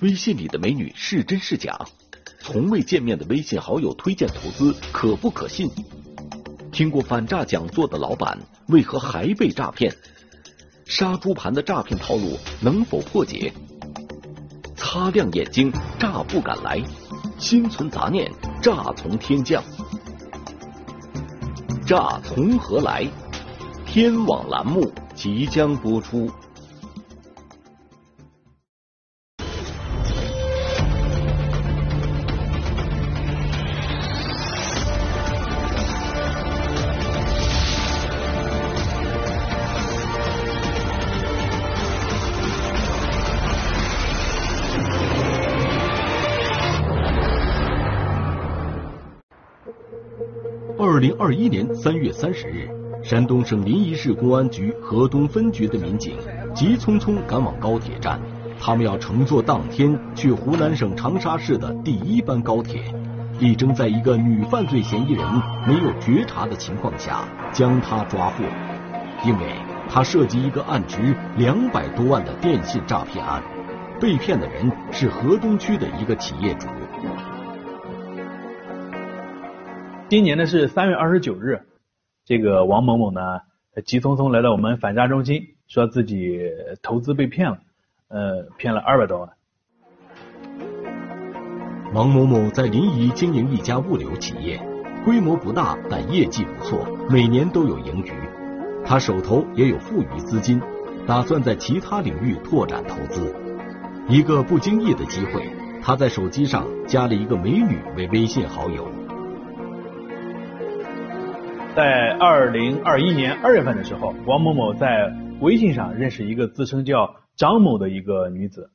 微信里的美女是真是假？从未见面的微信好友推荐投资可不可信？听过反诈讲座的老板为何还被诈骗？杀猪盘的诈骗套路能否破解？擦亮眼睛，诈不敢来；心存杂念，诈从天降。诈从何来？天网栏目即将播出。二零二一年三月三十日，山东省临沂市公安局河东分局的民警急匆匆赶往高铁站，他们要乘坐当天去湖南省长沙市的第一班高铁，力争在一个女犯罪嫌疑人没有觉察的情况下将她抓获，因为她涉及一个案值两百多万的电信诈骗案，被骗的人是河东区的一个企业主。今年呢是三月二十九日，这个王某某呢急匆匆来到我们反诈中心，说自己投资被骗了，呃，骗了二百多万。王某某在临沂经营一家物流企业，规模不大，但业绩不错，每年都有盈余。他手头也有富余资金，打算在其他领域拓展投资。一个不经意的机会，他在手机上加了一个美女为微信好友。在二零二一年二月份的时候，王某某在微信上认识一个自称叫张某的一个女子。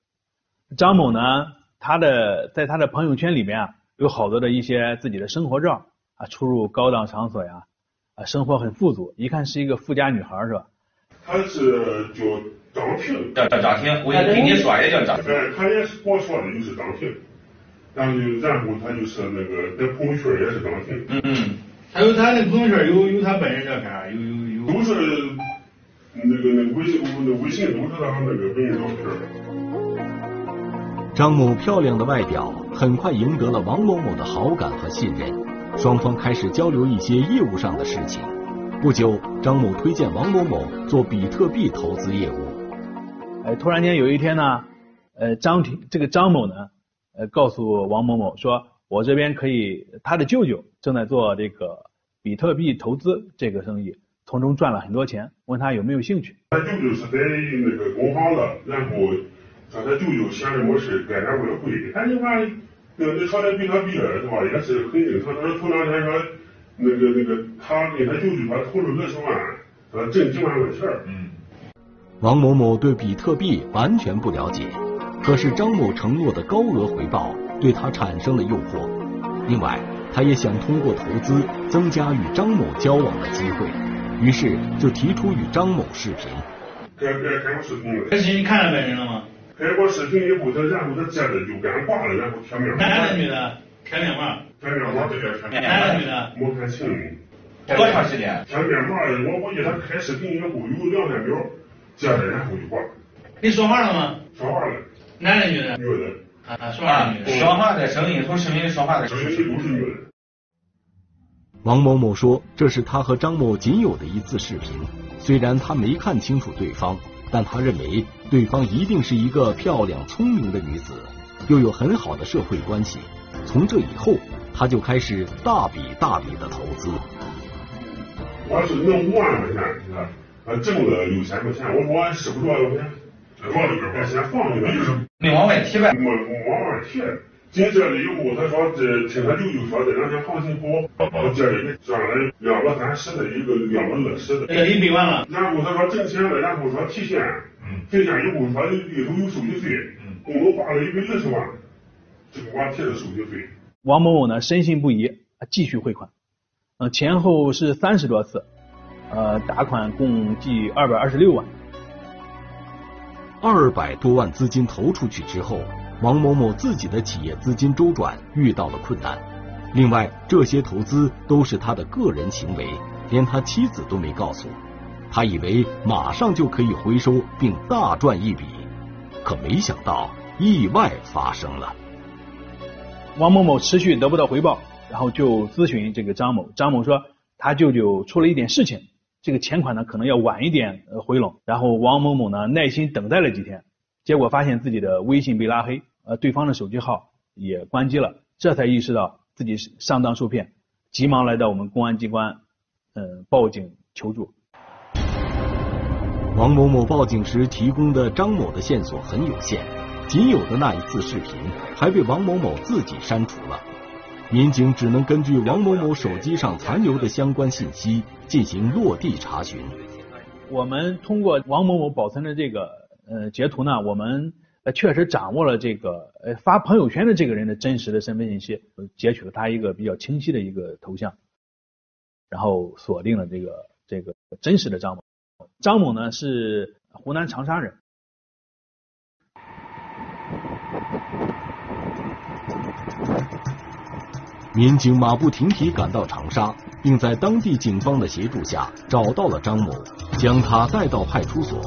张某呢，她的在她的朋友圈里面啊，有好多的一些自己的生活照啊，出入高档场所呀，啊，生活很富足，一看是一个富家女孩是吧？她是叫张婷，叫叫张婷，我也听你说也叫张婷。哎，她也是我说的就是张婷，然后然后她就是那个在朋友圈也是张婷。嗯嗯。还有他那朋友圈有有他本人照片，有有有。都是那个那个微信那微信都是他那个本人照片。张某漂亮的外表很快赢得了王某某的好感和信任，双方开始交流一些业务上的事情。不久，张某推荐王某某做比特币投资业务。哎，突然间有一天呢，呃，张婷这个张某呢，呃，告诉王某某说。我这边可以，他的舅舅正在做这个比特币投资这个生意，从中赚了很多钱，问他有没有兴趣。他舅舅是在那个工行的，然后他他舅舅闲着没事干点外汇，他你看，那那炒点比特币是吧，也是很正常。他说头两天说那个那个他给他舅舅说投了二十万，说挣几万块钱。嗯。王某某对比特币完全不了解，可是张某承诺的高额回报。对他产生了诱惑，另外，他也想通过投资增加与张某交往的机会，于是就提出与张某视频。开开开过视频了。可是你看到本人了吗？开过视频以后，他然后他接着就干挂了，然后贴面。男的女的？贴面膜。贴面膜这边贴。男的女的？没看清。多长时间？贴面膜，我估计他开视频以后有两三秒，接着然后就挂了。你说话了吗？说话了。男的女的？女的。啊，说话的声音从视频说话的声音都是女的。王某某说，这是他和张某仅有的一次视频。虽然他没看清楚对方，但他认为对方一定是一个漂亮聪明的女子，又有很好的社会关系。从这以后，他就开始大笔大笔的投资。我是弄五万块钱，呃，挣了六千块钱，我说我使不着六千。往里边先放一个，就是没往外提呗。没没往外提。进这里以后，他说这听他舅舅说这两天行情好，我借了赚了两个三十的，一个两个二十的。这一百万了。然后他说挣钱了，然后说提现，提现以后说里头有手续费，共同花了一百二十万，就给我提的手续费。王某某呢深信不疑，继续汇款，呃前后是三十多次，呃打款共计二百二十六万。二百多万资金投出去之后，王某某自己的企业资金周转遇到了困难。另外，这些投资都是他的个人行为，连他妻子都没告诉。他以为马上就可以回收并大赚一笔，可没想到意外发生了。王某某持续得不到回报，然后就咨询这个张某。张某说他舅舅出了一点事情，这个钱款呢可能要晚一点呃回笼。然后王某某呢耐心等待了几天，结果发现自己的微信被拉黑，呃，对方的手机号也关机了，这才意识到自己上当受骗，急忙来到我们公安机关，嗯，报警求助。王某某报警时提供的张某的线索很有限，仅有的那一次视频还被王某某自己删除了。民警只能根据王某某手机上残留的相关信息进行落地查询。我们通过王某某保存的这个呃截图呢，我们确实掌握了这个呃发朋友圈的这个人的真实的身份信息，截取了他一个比较清晰的一个头像，然后锁定了这个这个真实的张某。张某呢是湖南长沙人。民警马不停蹄赶到长沙，并在当地警方的协助下找到了张某，将他带到派出所。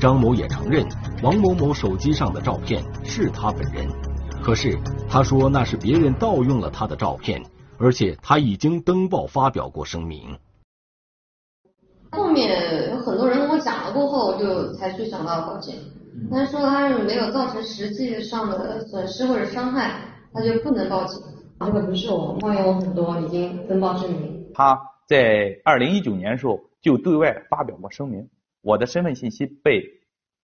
张某也承认王某某手机上的照片是他本人，可是他说那是别人盗用了他的照片，而且他已经登报发表过声明。后面有很多人跟我讲了过后，就才去想到报警。他说他是没有造成实际上的损失或者伤害，他就不能报警。这个不是我，冒用我很多，已经登报声明。他在二零一九年的时候就对外发表过声明，我的身份信息被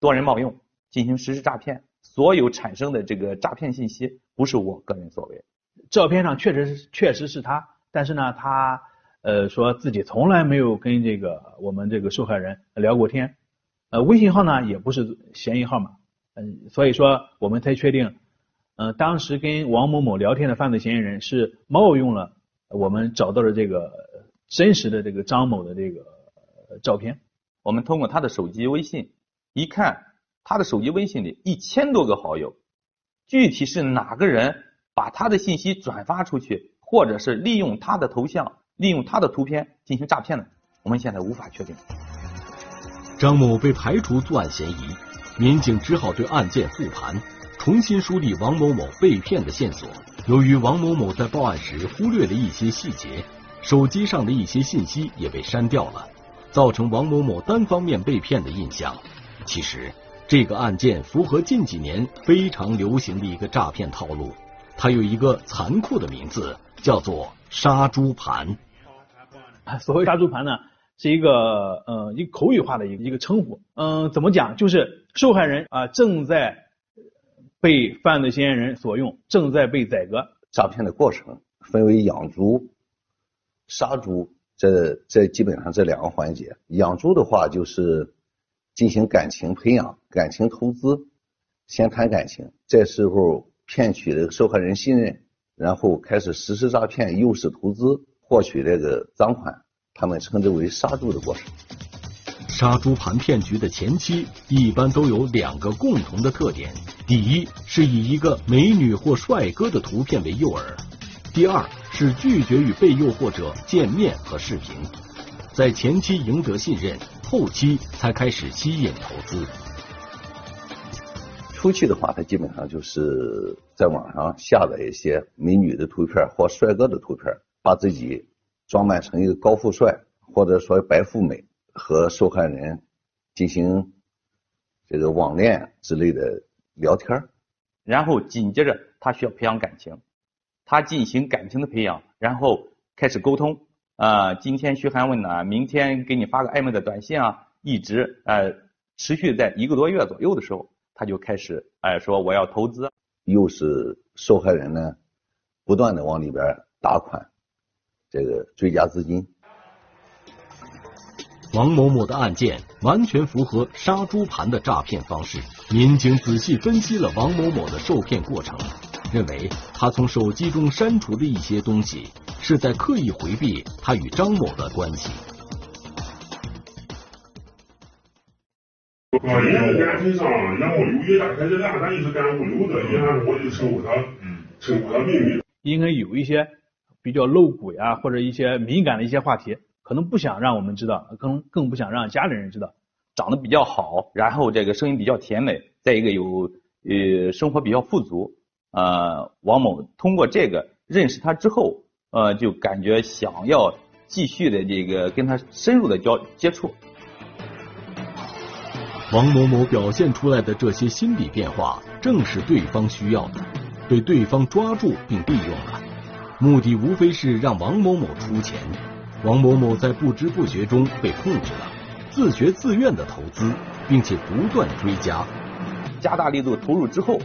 多人冒用进行实施诈骗，所有产生的这个诈骗信息不是我个人所为。照片上确实是确实是他，但是呢他。呃，说自己从来没有跟这个我们这个受害人聊过天，呃，微信号呢也不是嫌疑号码，嗯，所以说我们才确定，嗯，当时跟王某某聊天的犯罪嫌疑人是冒用了我们找到的这个真实的这个张某的这个照片。我们通过他的手机微信一看，他的手机微信里一千多个好友，具体是哪个人把他的信息转发出去，或者是利用他的头像。利用他的图片进行诈骗的，我们现在无法确定。张某被排除作案嫌疑，民警只好对案件复盘，重新梳理王某某被骗的线索。由于王某某在报案时忽略了一些细节，手机上的一些信息也被删掉了，造成王某某单方面被骗的印象。其实，这个案件符合近几年非常流行的一个诈骗套路，它有一个残酷的名字，叫做。杀猪盘，所谓杀猪盘呢，是一个呃一个口语化的一个一个称呼。嗯，怎么讲？就是受害人啊正在被犯罪嫌疑人所用，正在被宰割。诈骗的过程分为养猪、杀猪，这这基本上这两个环节。养猪的话就是进行感情培养、感情投资，先谈感情，这时候骗取的受害人信任。然后开始实施诈骗，诱使投资，获取这个赃款，他们称之为杀猪的过程。杀猪盘骗局的前期一般都有两个共同的特点：第一是以一个美女或帅哥的图片为诱饵；第二是拒绝与被诱惑者见面和视频，在前期赢得信任，后期才开始吸引投资。初期的话，他基本上就是在网上下载一些美女的图片或帅哥的图片，把自己装扮成一个高富帅或者说白富美，和受害人进行这个网恋之类的聊天然后紧接着他需要培养感情，他进行感情的培养，然后开始沟通啊，今天嘘寒问暖，明天给你发个暧昧的短信啊，一直呃持续在一个多月左右的时候。他就开始哎说我要投资，又是受害人呢，不断的往里边打款，这个追加资金。王某某的案件完全符合杀猪盘的诈骗方式。民警仔细分析了王某某的受骗过程，认为他从手机中删除的一些东西，是在刻意回避他与张某的关系。上，然后有一大开这俩，咱就是干物流的，我就称呼他，称呼他秘密。应该有一些比较露骨呀，或者一些敏感的一些话题，可能不想让我们知道，更更不想让家里人知道。长得比较好，然后这个声音比较甜美，再一个有呃生活比较富足，呃王某通过这个认识他之后，呃就感觉想要继续的这个跟他深入的交接触。王某某表现出来的这些心理变化，正是对方需要的，被对方抓住并利用了，目的无非是让王某某出钱。王某某在不知不觉中被控制了，自觉自愿的投资，并且不断追加，加大力度投入之后，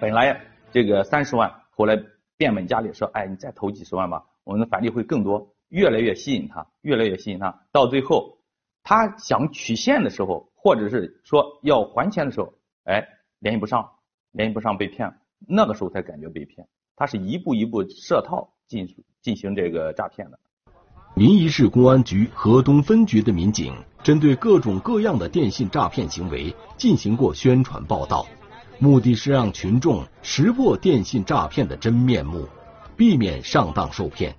本来这个三十万，后来变本加厉说，哎，你再投几十万吧，我们的返利会更多，越来越吸引他，越来越吸引他，到最后他想取现的时候，或者是说要还钱的时候，哎，联系不上，联系不上被骗了，那个时候才感觉被骗，他是一步一步设套进进行这个诈骗的。临沂市公安局河东分局的民警针对各种各样的电信诈骗行为进行过宣传报道，目的是让群众识破电信诈骗的真面目，避免上当受骗。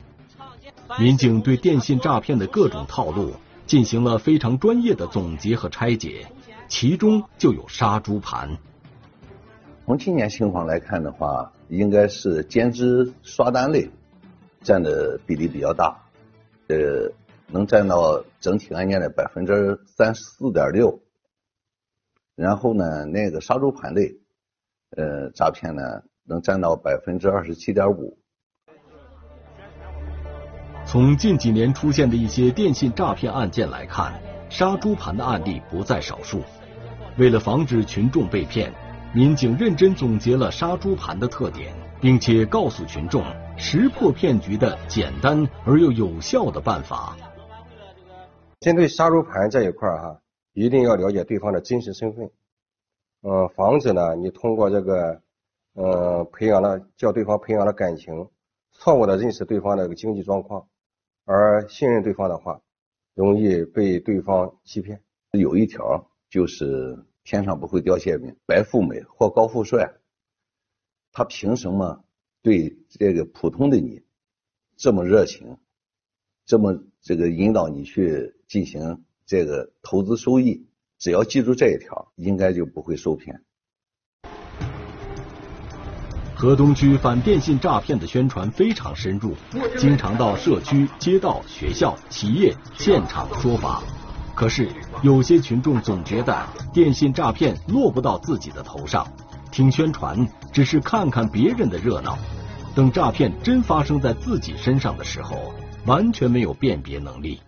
民警对电信诈骗的各种套路进行了非常专业的总结和拆解，其中就有杀猪盘。从今年情况来看的话，应该是兼职刷单类占的比例比较大。呃，能占到整体案件的百分之三十四点六，然后呢，那个杀猪盘类，呃，诈骗呢能占到百分之二十七点五。从近几年出现的一些电信诈骗案件来看，杀猪盘的案例不在少数。为了防止群众被骗，民警认真总结了杀猪盘的特点，并且告诉群众。识破骗局的简单而又有效的办法。针对杀猪盘这一块儿哈，一定要了解对方的真实身份，嗯，防止呢你通过这个，嗯，培养了叫对方培养了感情，错误的认识对方的经济状况，而信任对方的话，容易被对方欺骗。有一条就是天上不会掉馅饼，白富美或高富帅，他凭什么？对这个普通的你这么热情，这么这个引导你去进行这个投资收益，只要记住这一条，应该就不会受骗。河东区反电信诈骗的宣传非常深入，经常到社区、街道、学校、企业现场说法。可是有些群众总觉得电信诈骗落不到自己的头上。听宣传只是看看别人的热闹，等诈骗真发生在自己身上的时候，完全没有辨别能力。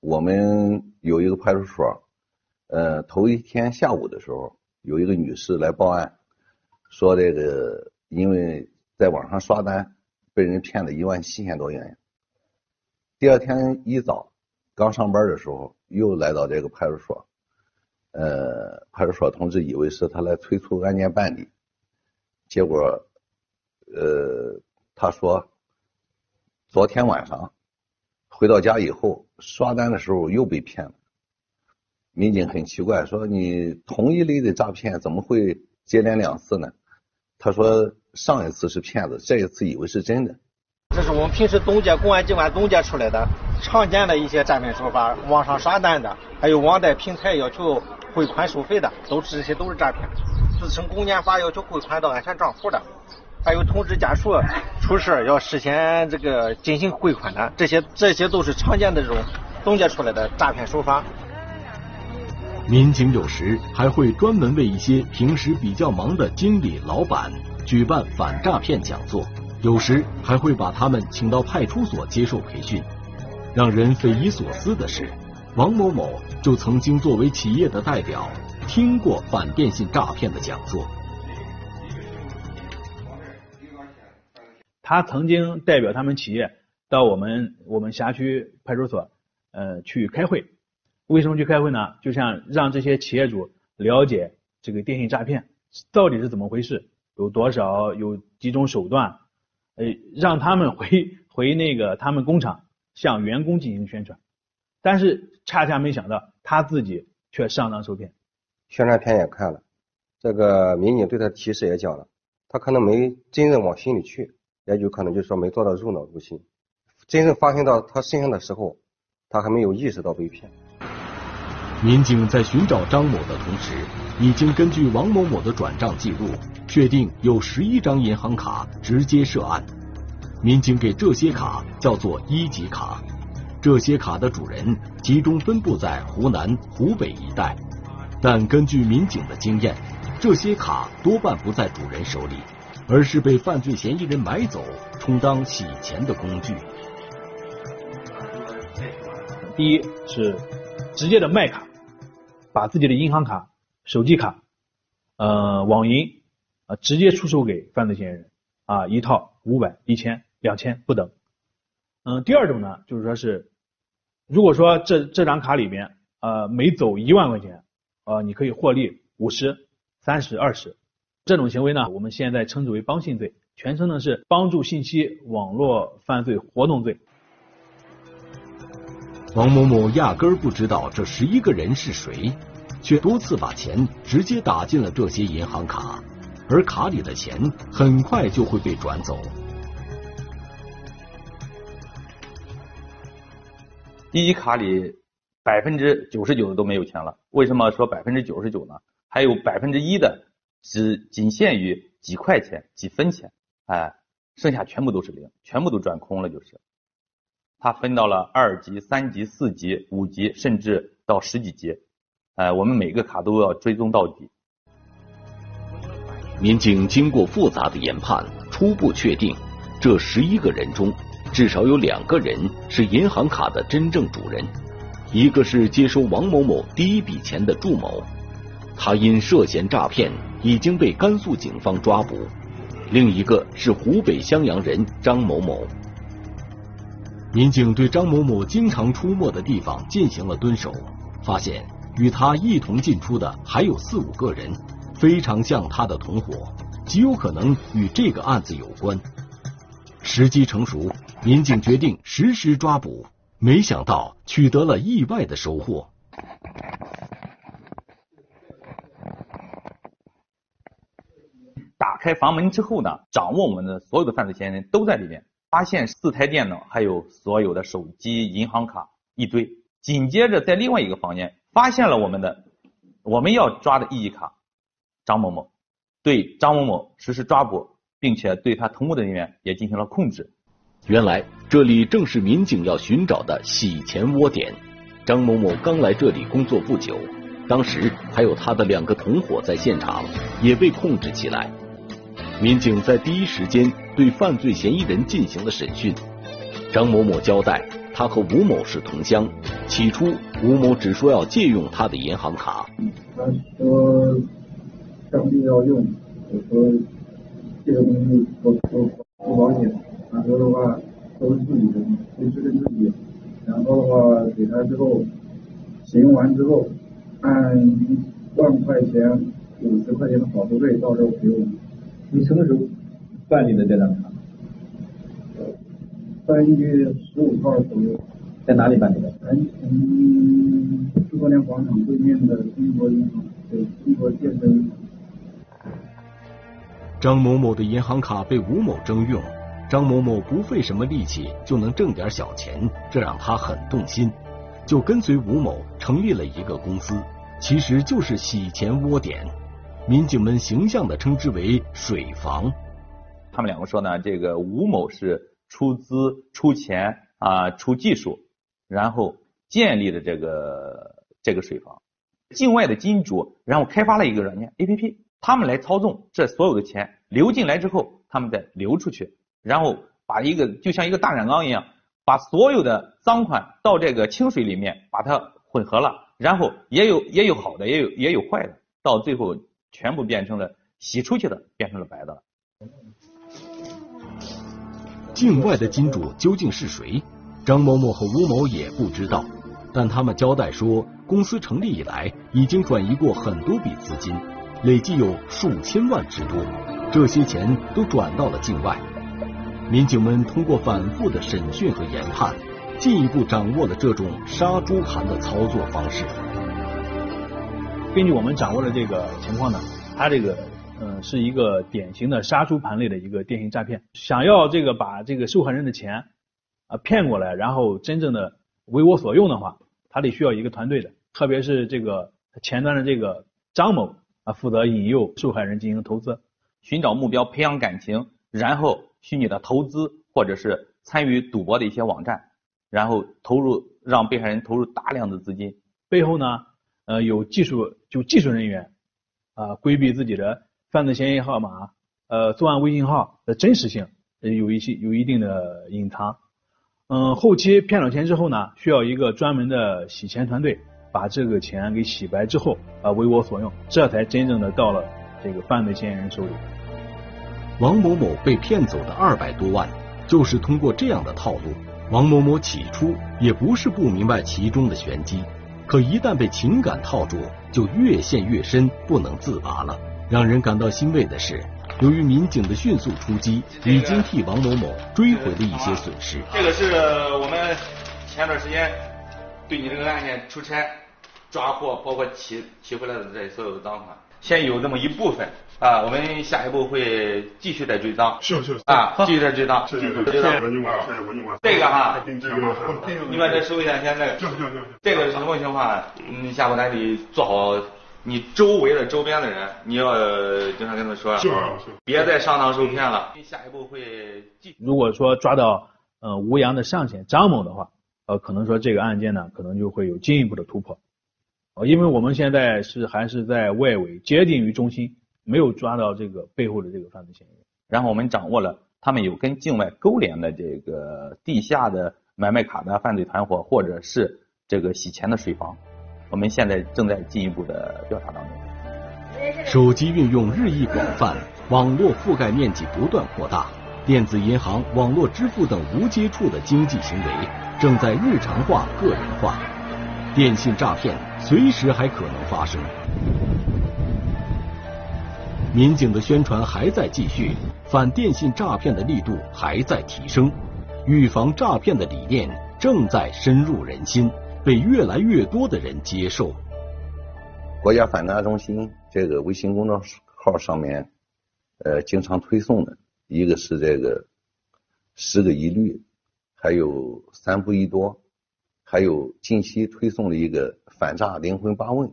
我们有一个派出所，呃，头一天下午的时候，有一个女士来报案，说这个因为在网上刷单，被人骗了一万七千多元。第二天一早，刚上班的时候，又来到这个派出所。呃，派出所同志以为是他来催促案件办理，结果，呃，他说，昨天晚上回到家以后刷单的时候又被骗了。民警很奇怪，说你同一类的诈骗怎么会接连两次呢？他说上一次是骗子，这一次以为是真的。这是我们平时总结公安机关总结出来的常见的一些诈骗手法，网上刷单的，还有网贷平台要求。汇款收费的，都是这些都是诈骗。自称公检法要求汇款到安全账户的，还有通知家属出事要事先这个进行汇款的，这些这些都是常见的这种总结出来的诈骗手法。民警有时还会专门为一些平时比较忙的经理、老板举办反诈骗讲座，有时还会把他们请到派出所接受培训。让人匪夷所思的是。王某某就曾经作为企业的代表，听过反电信诈骗的讲座。他曾经代表他们企业到我们我们辖区派出所呃去开会。为什么去开会呢？就像让这些企业主了解这个电信诈骗到底是怎么回事，有多少，有几种手段，呃，让他们回回那个他们工厂向员工进行宣传。但是恰恰没想到，他自己却上当受骗。宣传片也看了，这个民警对他提示也讲了，他可能没真正往心里去，也有可能就是说没做到入脑入心。真正发生到他身上的时候，他还没有意识到被骗。民警在寻找张某的同时，已经根据王某某的转账记录，确定有十一张银行卡直接涉案。民警给这些卡叫做一级卡，这些卡的主人集中分布在湖南、湖北一带，但根据民警的经验，这些卡多半不在主人手里，而是被犯罪嫌疑人买走，充当洗钱的工具。第一是直接的卖卡，把自己的银行卡、手机卡、呃网银啊直接出售给犯罪嫌疑人啊，一套五百、一千、两千不等。嗯，第二种呢，就是说是，如果说这这张卡里边呃每走一万块钱，呃你可以获利五十、三十、二十，这种行为呢，我们现在称之为帮信罪，全称呢是帮助信息网络犯罪活动罪。王某某压根儿不知道这十一个人是谁，却多次把钱直接打进了这些银行卡，而卡里的钱很快就会被转走。第一卡里百分之九十九的都没有钱了，为什么说百分之九十九呢？还有百分之一的只仅限于几块钱、几分钱，哎，剩下全部都是零，全部都转空了，就是。它分到了二级、三级、四级、五级，甚至到十几级。哎，我们每个卡都要追踪到底。民警经过复杂的研判，初步确定，这十一个人中，至少有两个人是银行卡的真正主人，一个是接收王某某第一笔钱的祝某，他因涉嫌诈骗已经被甘肃警方抓捕；另一个是湖北襄阳人张某某。民警对张某某经常出没的地方进行了蹲守，发现与他一同进出的还有四五个人，非常像他的同伙，极有可能与这个案子有关。时机成熟，民警决定实施抓捕，没想到取得了意外的收获。打开房门之后呢，掌握我们的所有的犯罪嫌疑人都在里面。发现四台电脑，还有所有的手机、银行卡一堆。紧接着，在另外一个房间发现了我们的我们要抓的一级卡张某某，对张某某实施抓捕，并且对他同屋的人员也进行了控制。原来这里正是民警要寻找的洗钱窝点。张某某刚来这里工作不久，当时还有他的两个同伙在现场，也被控制起来。民警在第一时间对犯罪嫌疑人进行了审讯。张某某交代，他和吴某是同乡。起初，吴某只说要借用他的银行卡。他说当地要用，我说这个东西我我不保险。然后的话都是自己的，维持给自己。然后的话给他之后，行完之后按一万块钱五十块钱的保护费，到时候给我。你什么时候办理的这张卡？三月十五号左右。在哪里办理的？南城四多年广场对面的中国银行，对中国建设银行。张某某的银行卡被吴某征用，张某某不费什么力气就能挣点小钱，这让他很动心，就跟随吴某成立了一个公司，其实就是洗钱窝点。民警们形象的称之为“水房”。他们两个说呢，这个吴某是出资、出钱啊、出技术，然后建立的这个这个水房。境外的金主然后开发了一个软件 APP，他们来操纵这所有的钱流进来之后，他们再流出去，然后把一个就像一个大染缸一样，把所有的赃款到这个清水里面把它混合了，然后也有也有好的，也有也有坏的，到最后。全部变成了洗出去的，变成了白的了。境外的金主究竟是谁？张某某和吴某也不知道，但他们交代说，公司成立以来已经转移过很多笔资金，累计有数千万之多，这些钱都转到了境外。民警们通过反复的审讯和研判，进一步掌握了这种杀猪盘的操作方式。根据我们掌握的这个情况呢，他这个嗯是一个典型的杀猪盘类的一个电信诈骗。想要这个把这个受害人的钱啊骗过来，然后真正的为我所用的话，他得需要一个团队的。特别是这个前端的这个张某啊，负责引诱受害人进行投资，寻找目标，培养感情，然后虚拟的投资或者是参与赌博的一些网站，然后投入让被害人投入大量的资金。背后呢，呃，有技术就技术人员啊，规避自己的犯罪嫌疑号码，呃，作案微信号的真实性有一些有一定的隐藏。嗯，后期骗了钱之后呢，需要一个专门的洗钱团队把这个钱给洗白之后啊，为我所用，这才真正的到了这个犯罪嫌疑人手里。王某某被骗走的二百多万，就是通过这样的套路。王某某起初也不是不明白其中的玄机，可一旦被情感套住，就越陷越深，不能自拔了。让人感到欣慰的是。由于民警的迅速出击，已经替王某某追回了一些损失。这个是我们前段时间对你这个案件出差抓获，包括提提回来的这所有的赃款，先有这么一部分啊，我们下一步会继续再追赃。是是啊，继续再追赃。谢谢谢谢文警官，谢谢文警官。这个哈，你把这收一下，先这个。行行行。这个是什么情况？嗯，下回咱得做好。你周围的周边的人，你要经常跟他说，别再上当受骗了。下一步会继。如果说抓到呃吴阳的上线张某的话，呃，可能说这个案件呢，可能就会有进一步的突破。呃，因为我们现在是还是在外围接近于中心，没有抓到这个背后的这个犯罪嫌疑人。然后我们掌握了他们有跟境外勾连的这个地下的买卖卡的犯罪团伙，或者是这个洗钱的水房。我们现在正在进一步的调查当中。手机运用日益广泛，网络覆盖面积不断扩大，电子银行、网络支付等无接触的经济行为正在日常化、个人化，电信诈骗随时还可能发生。民警的宣传还在继续，反电信诈骗的力度还在提升，预防诈骗的理念正在深入人心。被越来越多的人接受。国家反诈中心这个微信公众号上面，呃，经常推送的一个是这个十个一律，还有三不一多，还有近期推送的一个反诈灵魂八问，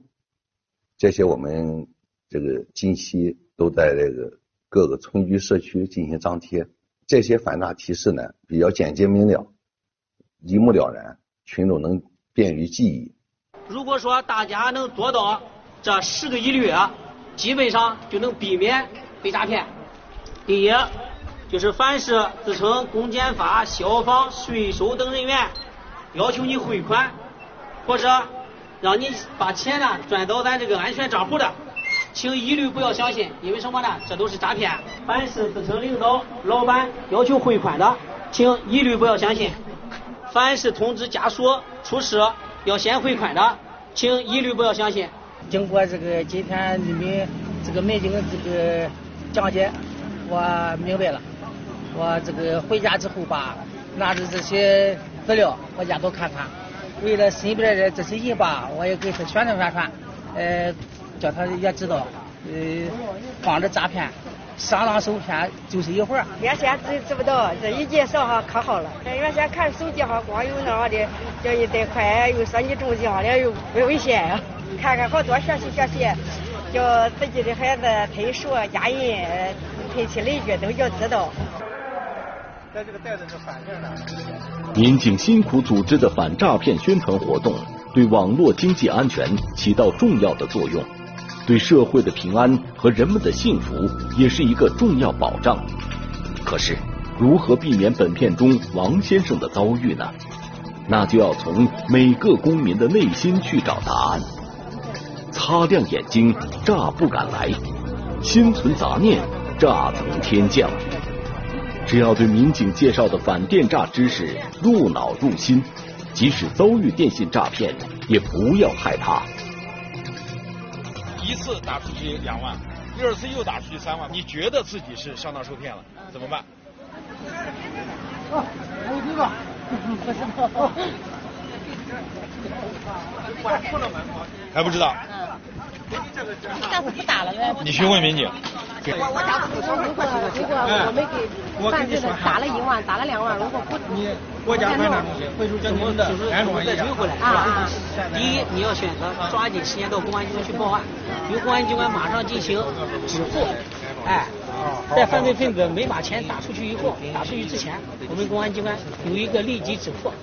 这些我们这个近期都在这个各个村居社区进行张贴。这些反诈提示呢，比较简洁明了，一目了然，群众能。便于记忆。如果说大家能做到这十个一律，基本上就能避免被诈骗。第一，就是凡是自称公检法、消防、税收等人员要求你汇款，或者让你把钱呢转到咱这个安全账户的，请一律不要相信，因为什么呢？这都是诈骗。凡是自称领导、老板要求汇款的，请一律不要相信。凡是通知家属出事要先汇款的，请一律不要相信。经过这个今天你们这个民警这个讲解，我明白了。我这个回家之后吧，拿着这些资料我家都看看。为了身边的这些人吧，我也给他宣传宣传，呃，叫他也知道，呃，防止诈骗。上当受骗就是一会儿。原先知知不道，这一介绍哈可好了。原先看手机哈光有那样的，叫你贷款，又说你中奖了，又不危险呀。看看好多学习学习，叫自己的孩子退书、家人、亲戚邻居都要知道。在这个袋子是反面的。民警辛苦组织的反诈骗宣传活动，对网络经济安全起到重要的作用。对社会的平安和人们的幸福也是一个重要保障。可是，如何避免本片中王先生的遭遇呢？那就要从每个公民的内心去找答案。擦亮眼睛，诈不敢来；心存杂念，诈从天降。只要对民警介绍的反电诈知识入脑入心，即使遭遇电信诈骗，也不要害怕。一次打出去两万，第二次又打出去三万，你觉得自己是上当受骗了，怎么办？啊，我这个不知道。还不知道。嗯。下次不打了呗。你询问民警。我我家自从如果如果我们给犯罪的打了一万，打了两万，如果不你国家犯那东西，会受怎么就是怎么再追回来啊？第一，你要选择抓紧时间到公安机关去报案，由公安机关马上进行止付。哎，在犯罪分子没把钱打出去以后，打出去之前，我们公安机关有一个立即止付。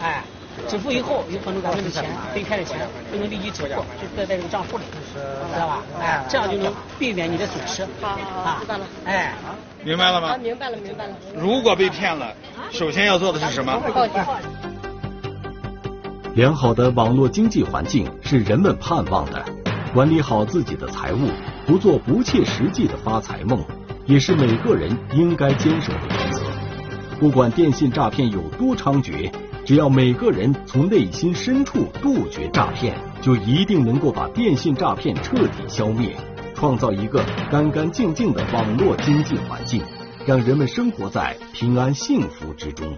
哎，止付以后，有可能咱们的钱被开的钱就能立即止付，就在在这个账户里，知道吧？哎，这样就能避免你的损失。好好好，知道了。哎，明白了吗？啊，明白了，明白了。如果被骗了，首先要做的是什么？报警。良好的网络经济环境是人们盼望的，管理好自己的财务，不做不切实际的发财梦，也是每个人应该坚守的原则。不管电信诈骗有多猖獗，只要每个人从内心深处杜绝诈骗，就一定能够把电信诈骗彻底消灭，创造一个干干净净的网络经济环境，让人们生活在平安幸福之中。